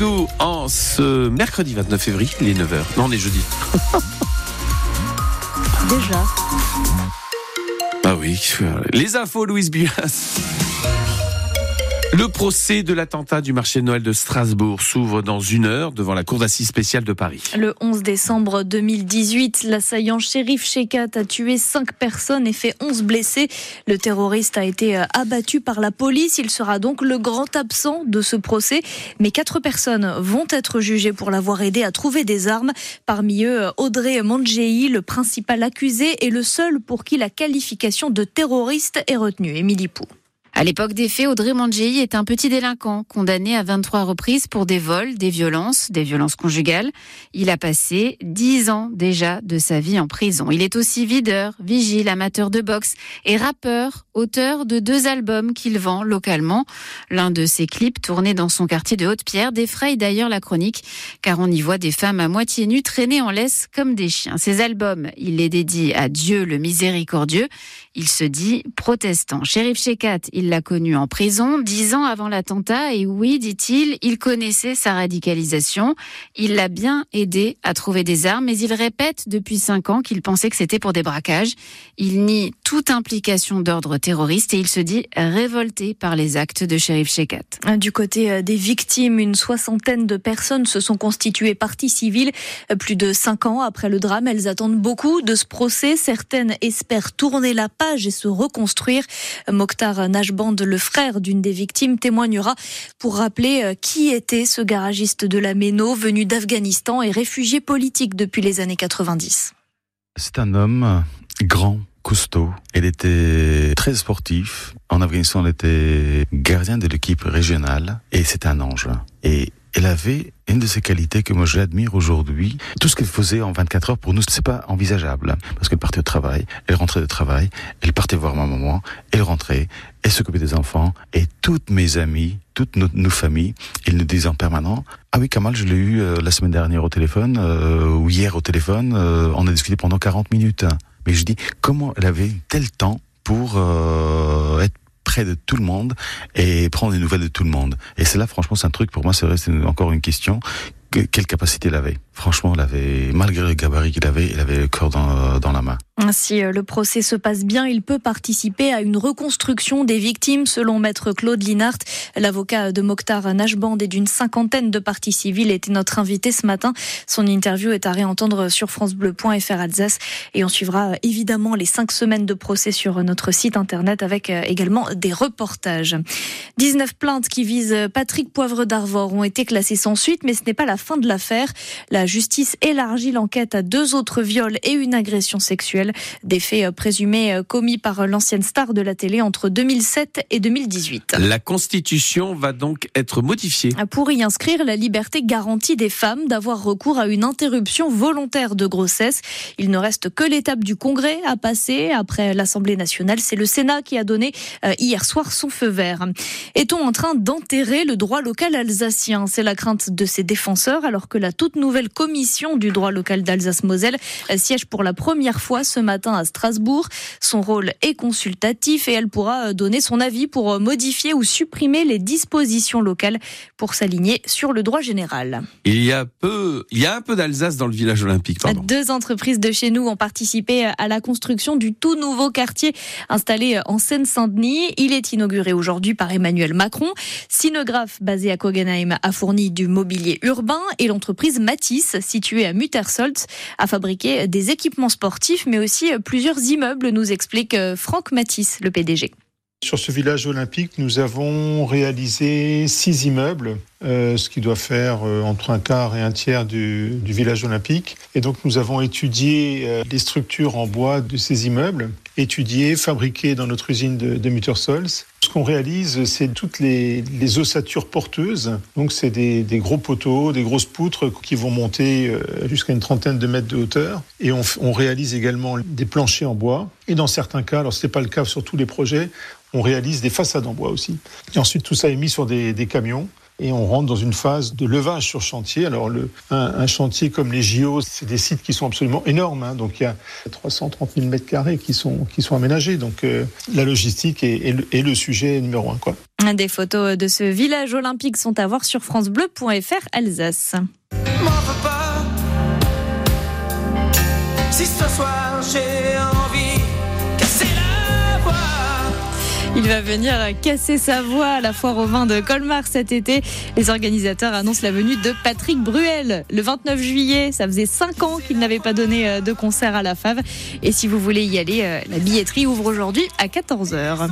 Nous, en ce mercredi 29 février, il est 9h. Non, on est jeudi. Déjà. Ah oui, les infos, Louise Buas. Le procès de l'attentat du marché de Noël de Strasbourg s'ouvre dans une heure devant la Cour d'assises spéciale de Paris. Le 11 décembre 2018, l'assaillant shérif Shekat a tué 5 personnes et fait 11 blessés. Le terroriste a été euh, abattu par la police. Il sera donc le grand absent de ce procès. Mais quatre personnes vont être jugées pour l'avoir aidé à trouver des armes. Parmi eux, Audrey Mangei, le principal accusé et le seul pour qui la qualification de terroriste est retenue. Émilie Pou. À l'époque des faits, Audrey Mangei est un petit délinquant condamné à 23 reprises pour des vols, des violences, des violences conjugales. Il a passé 10 ans déjà de sa vie en prison. Il est aussi videur, vigile, amateur de boxe et rappeur, auteur de deux albums qu'il vend localement. L'un de ses clips tournés dans son quartier de Haute-Pierre défraye d'ailleurs la chronique car on y voit des femmes à moitié nues traîner en laisse comme des chiens. Ses albums, il les dédie à Dieu le miséricordieux. Il se dit protestant. Shérif Shekat, il l'a connu en prison dix ans avant l'attentat et oui, dit-il, il connaissait sa radicalisation. Il l'a bien aidé à trouver des armes, mais il répète depuis cinq ans qu'il pensait que c'était pour des braquages. Il nie toute implication d'ordre terroriste et il se dit révolté par les actes de shérif Shekat. Du côté euh, des victimes, une soixantaine de personnes se sont constituées partie civile. Euh, plus de cinq ans après le drame, elles attendent beaucoup de ce procès. Certaines espèrent tourner la page et se reconstruire. Mokhtar Najm le frère d'une des victimes, témoignera pour rappeler euh, qui était ce garagiste de la Méno, venu d'Afghanistan et réfugié politique depuis les années 90. C'est un homme grand, costaud. Il était très sportif. En Afghanistan, il était gardien de l'équipe régionale et c'est un ange. Elle avait une de ses qualités que moi j'admire aujourd'hui. Tout ce qu'elle faisait en 24 heures, pour nous, c'est pas envisageable. Parce qu'elle partait au travail, elle rentrait de travail, elle partait voir ma maman, elle rentrait, elle s'occupait des enfants, et toutes mes amies, toutes nos, familles, ils nous disaient en permanent, ah oui, Kamal, je l'ai eu euh, la semaine dernière au téléphone, euh, ou hier au téléphone, euh, on a discuté pendant 40 minutes. Mais je dis, comment elle avait tel temps pour être près de tout le monde et prendre des nouvelles de tout le monde. Et c'est là, franchement, c'est un truc, pour moi, c'est encore une question. quelle capacité il avait? Franchement, il avait, malgré le gabarit qu'il avait, il avait le cœur dans, dans la main. Si euh, le procès se passe bien, il peut participer à une reconstruction des victimes, selon maître Claude Linhart. L'avocat de Mokhtar Najband et d'une cinquantaine de parties civiles était notre invité ce matin. Son interview est à réentendre sur francebleu.fr Alsace et on suivra euh, évidemment les cinq semaines de procès sur notre site internet avec euh, également des reportages. 19 plaintes qui visent Patrick Poivre d'Arvor ont été classées sans suite, mais ce n'est pas la fin de l'affaire. La justice élargit l'enquête à deux autres viols et une agression sexuelle des faits euh, présumés euh, commis par l'ancienne star de la télé entre 2007 et 2018. La Constitution va donc être modifiée. Pour y inscrire la liberté garantie des femmes d'avoir recours à une interruption volontaire de grossesse. Il ne reste que l'étape du Congrès à passer après l'Assemblée nationale. C'est le Sénat qui a donné euh, hier soir son feu vert. Est-on en train d'enterrer le droit local alsacien? C'est la crainte de ses défenseurs alors que la toute nouvelle commission du droit local d'Alsace-Moselle siège pour la première fois ce matin à Strasbourg. Son rôle est consultatif et elle pourra euh, donner son avis pour euh, modifier ou supprimer les dispositions locales pour s'aligner sur le droit général. Il y a peu, il y a un peu d'Alsace dans le village olympique. Pardon. Deux entreprises de chez nous ont participé à la construction du tout nouveau quartier installé en Seine-Saint-Denis. Il est inauguré aujourd'hui par Emmanuel Macron. Sinographe basé à Kogenheim a fourni du mobilier urbain et l'entreprise Matisse, située à Muttersolz, a fabriqué des équipements sportifs mais aussi plusieurs immeubles, nous explique euh, Franck Matisse, le PDG. Sur ce village olympique, nous avons réalisé six immeubles, euh, ce qui doit faire euh, entre un quart et un tiers du, village olympique. Et donc nous avons étudié les structures en bois de ces immeubles, étudié, fabriqué dans notre usine de, de. Qu'on réalise, c'est toutes les, ossatures porteuses. Donc, c'est des, gros poteaux, des grosses poutres qui vont monter euh, jusqu'à une trentaine de mètres de hauteur. Et on, réalise également des planchers en bois. Et dans certains cas, alors ce n'est pas le cas sur tous les projets, on réalise des façades en bois aussi. Et ensuite, tout ça est mis sur des, camions et on rentre dans une phase de levage sur chantier. Alors le, un, chantier comme les JO, c'est des sites qui sont absolument énormes. Hein. donc il y a 330 000 mètres carrés qui sont, qui sont aménagés. Donc euh, la logistique est, est, le, sujet numéro un. Quoi. Des photos de ce village olympique sont à voir sur francebleu.fr Alsace. Si ce soir j'ai envie Il va venir casser sa voix à la foire au vin de Colmar cet été. Les organisateurs annoncent la venue de Patrick Bruel le 29 juillet. Ça faisait 5 ans qu'il n'avait pas donné euh, de concert à la Fave. Et si vous voulez y aller, euh, la billetterie ouvre aujourd'hui à 14h.